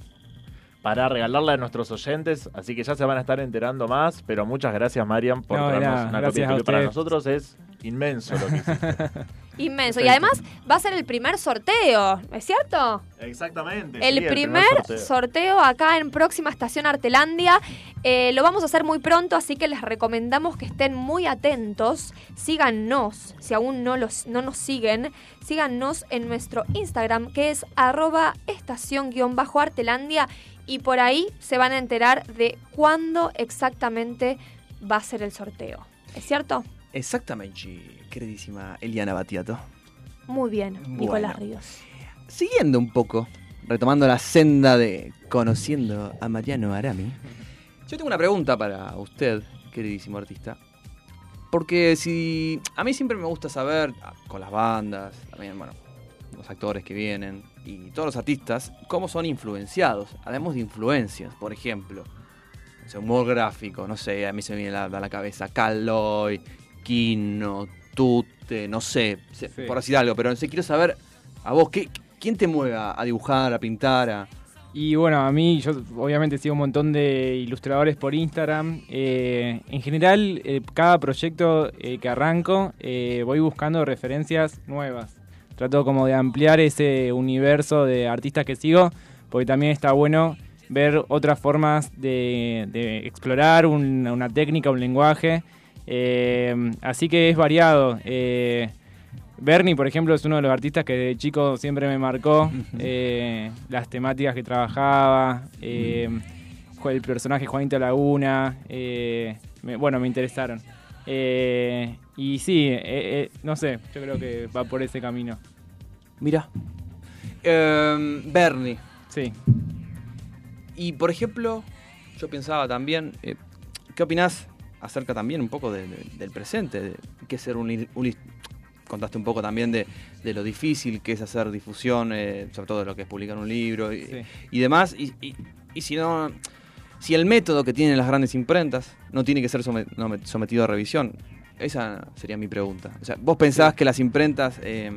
para regalarla a nuestros oyentes, así que ya se van a estar enterando más, pero muchas gracias Marian por No, traernos una copia para nosotros es inmenso lo que hiciste. Inmenso. Y además va a ser el primer sorteo, ¿es cierto? Exactamente. El sí, primer sorteo. sorteo acá en próxima estación Artelandia. Eh, lo vamos a hacer muy pronto, así que les recomendamos que estén muy atentos. Síganos, si aún no, los, no nos siguen, síganos en nuestro Instagram, que es arroba estación-artelandia. Y por ahí se van a enterar de cuándo exactamente va a ser el sorteo. ¿Es cierto? Exactamente, queridísima Eliana Batiato. Muy bien, Bueno. Nicolás Ríos. Siguiendo un poco, retomando la senda de conociendo a Mariano Arami, yo tengo una pregunta para usted, queridísimo artista. Porque si. A mí siempre me gusta saber, ah, con las bandas, también, bueno, los actores que vienen y todos los artistas, cómo son influenciados. Hablemos de influencias, por ejemplo. O sea, humor gráfico, no sé, a mí se me viene a la, a la cabeza Calloy, Kino, Tute, no sé, Sí. por decir algo, pero no sé, quiero saber a vos, ¿qué, ¿quién te mueve a, a dibujar, a pintar? A... Y bueno, a mí, yo obviamente sigo un montón de ilustradores por Instagram. Eh, en general, eh, cada proyecto eh, que arranco, eh, voy buscando referencias nuevas. Trato como de ampliar ese universo de artistas que sigo, porque también está bueno ver otras formas de, de explorar un- una técnica, un lenguaje. Eh, así que es variado. Eh, Bernie, por ejemplo, es uno de los artistas que de chico siempre me marcó. eh, las temáticas que trabajaba, eh, el personaje Juanito Laguna, eh, me- bueno, me interesaron. Y sí, no sé, yo creo que va por ese camino. Mira. Em, Bernie. Sí. Y por ejemplo, yo pensaba también, ¿qué opinás acerca también un poco de- de- del presente? De, ¿Qué ser un, Contaste un poco también de, de lo difícil que es hacer difusión, eh, sobre todo de lo que es publicar un libro y, Sí. y demás. Y, y- y si no, si el método que tienen las grandes imprentas no tiene que ser sometido a revisión, esa sería mi pregunta. O sea, ¿vos pensás que las imprentas eh,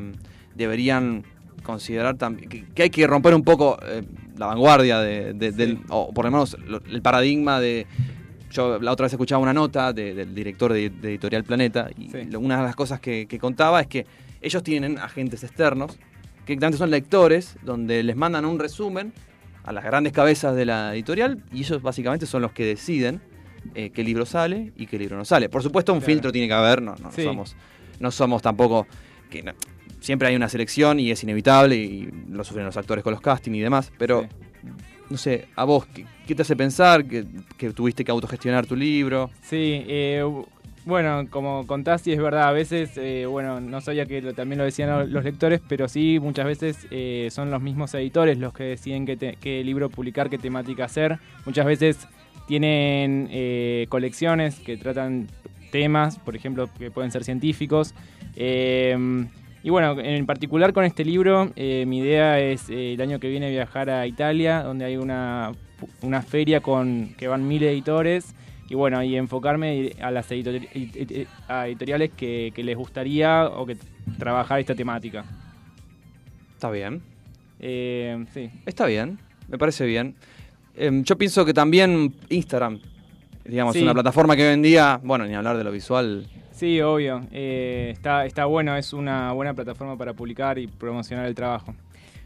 deberían considerar también que, que hay que romper un poco eh, la vanguardia de, de- del, o por lo menos lo- el paradigma de yo la otra vez escuchaba una nota de- del director de, de Editorial Planeta y Sí. una de las cosas que, que contaba es que ellos tienen agentes externos que directamente son lectores donde les mandan un resumen a las grandes cabezas de la editorial y ellos básicamente son los que deciden eh, qué libro sale y qué libro no sale. Por supuesto un Claro. filtro tiene que haber, no, no Sí. somos no somos tampoco que no- siempre hay una selección y es inevitable y lo sufren los actores con los castings y demás, pero Sí. No sé, a vos, ¿qué, te hace pensar que, tuviste que autogestionar tu libro? Sí, eh, bueno, como contás, sí es verdad, a veces, eh, bueno, no sabía que también lo decían lo- los lectores, pero sí, muchas veces eh, son los mismos editores los que deciden qué libro publicar, qué temática hacer. Muchas veces tienen eh, colecciones que tratan temas, por ejemplo, que pueden ser científicos. Eh, y bueno, en particular con este libro, eh, mi idea es eh, el año que viene viajar a Italia, donde hay una, una feria con que van mil editores. Y bueno, y enfocarme a las editori- ed- a editoriales que, que les gustaría o que trabajar esta temática. Está bien. Eh, sí, Está bien, me parece bien. Em, yo pienso que también Instagram, digamos, Sí. una plataforma que hoy en día, bueno, ni hablar de lo visual, sí, obvio. Eh, está, está bueno, es una buena plataforma para publicar y promocionar el trabajo.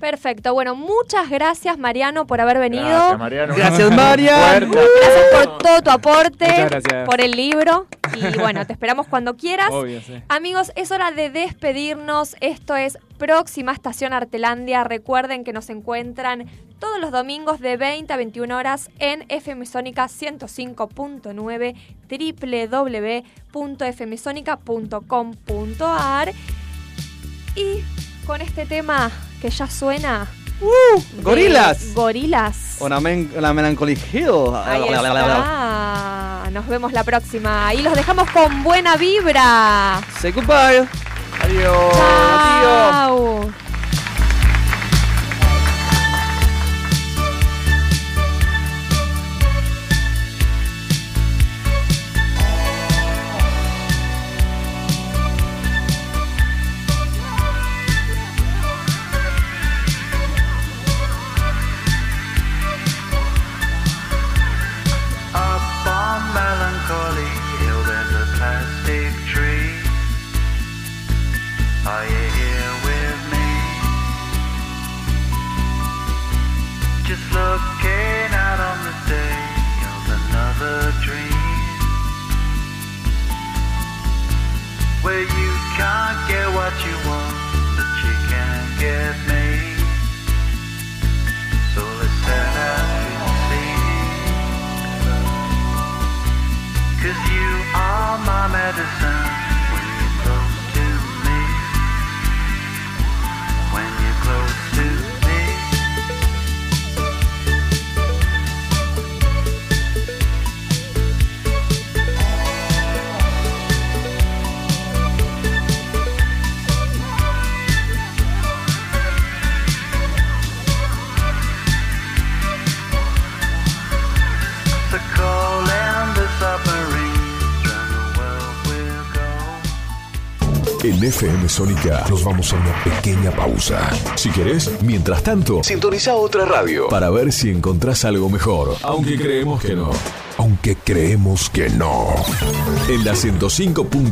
Perfecto. Bueno, muchas gracias, Mariano, por haber venido. Gracias, Mariano. Gracias, Marian. Fuerte. Gracias por todo tu aporte, por el libro. Y bueno, te esperamos cuando quieras. Obvio, sí. Amigos, es hora de despedirnos. Esto es Próxima Estación Artelandia. Recuerden que nos encuentran todos los domingos de 20 a 21 horas en FM Sónica 105.9 www.fmsonica.com.ar Y con este tema que ya suena... de gorilas. Gorilas. La, men-. Ahí está. Nos vemos la próxima. Y los dejamos con buena vibra. Say goodbye. Adiós. Adiós. Chao. Sónica nos vamos a una pequeña pausa. Si querés, mientras tanto, sintoniza otra radio para ver si encontrás algo mejor. Aunque creemos que no. Aunque creemos que no. En la 105.